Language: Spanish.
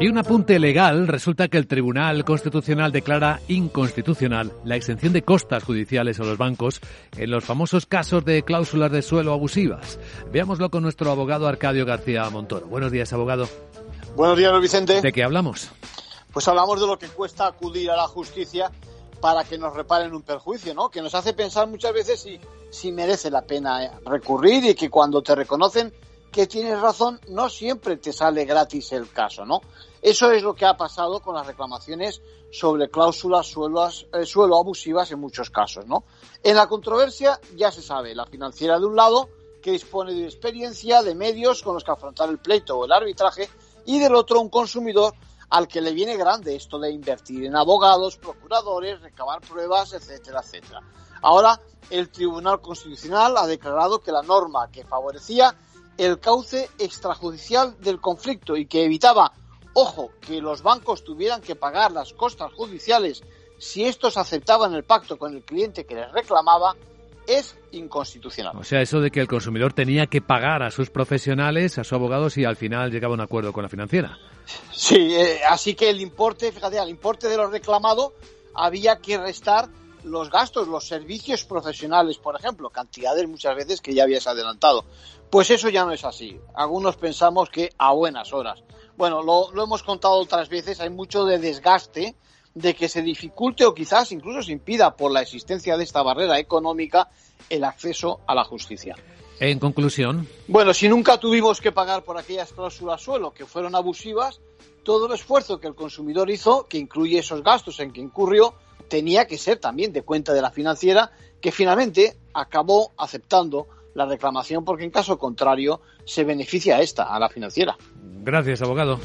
Y un apunte legal, resulta que el Tribunal Constitucional declara inconstitucional la exención de costas judiciales a los bancos en los famosos casos de cláusulas de suelo abusivas. Veámoslo con nuestro abogado Arcadio García Montoro. Buenos días, abogado. Buenos días, Vicente. ¿De qué hablamos? Pues hablamos de lo que cuesta acudir a la justicia para que nos reparen un perjuicio, ¿no? Que nos hace pensar muchas veces si, si merece la pena recurrir y que cuando te reconocen que tienes razón, no siempre te sale gratis el caso, ¿no? Eso es lo que ha pasado con las reclamaciones sobre cláusulas suelos, eh, suelo abusivas en muchos casos, ¿no? En la controversia ya se sabe, la financiera de un lado, que dispone de experiencia, de medios con los que afrontar el pleito o el arbitraje, y del otro un consumidor al que le viene grande esto de invertir en abogados, procuradores, recabar pruebas, etcétera, etcétera. Ahora, el Tribunal Constitucional ha declarado que la norma que favorecía el cauce extrajudicial del conflicto y que evitaba, ojo, que los bancos tuvieran que pagar las costas judiciales si estos aceptaban el pacto con el cliente que les reclamaba, es inconstitucional. O sea, eso de que el consumidor tenía que pagar a sus profesionales, a su abogado, si al final llegaba a un acuerdo con la financiera. Sí, eh, así que el importe, fíjate, al importe de lo reclamado había que restar los gastos, los servicios profesionales, por ejemplo, cantidades muchas veces que ya habías adelantado. Pues eso ya no es así. Algunos pensamos que a buenas horas. Bueno, lo, lo hemos contado otras veces, hay mucho de desgaste de que se dificulte o quizás incluso se impida por la existencia de esta barrera económica el acceso a la justicia. En conclusión. Bueno, si nunca tuvimos que pagar por aquellas cláusulas suelo que fueron abusivas, todo el esfuerzo que el consumidor hizo, que incluye esos gastos en que incurrió, tenía que ser también de cuenta de la financiera, que finalmente acabó aceptando la reclamación porque en caso contrario se beneficia a esta, a la financiera. Gracias, abogado.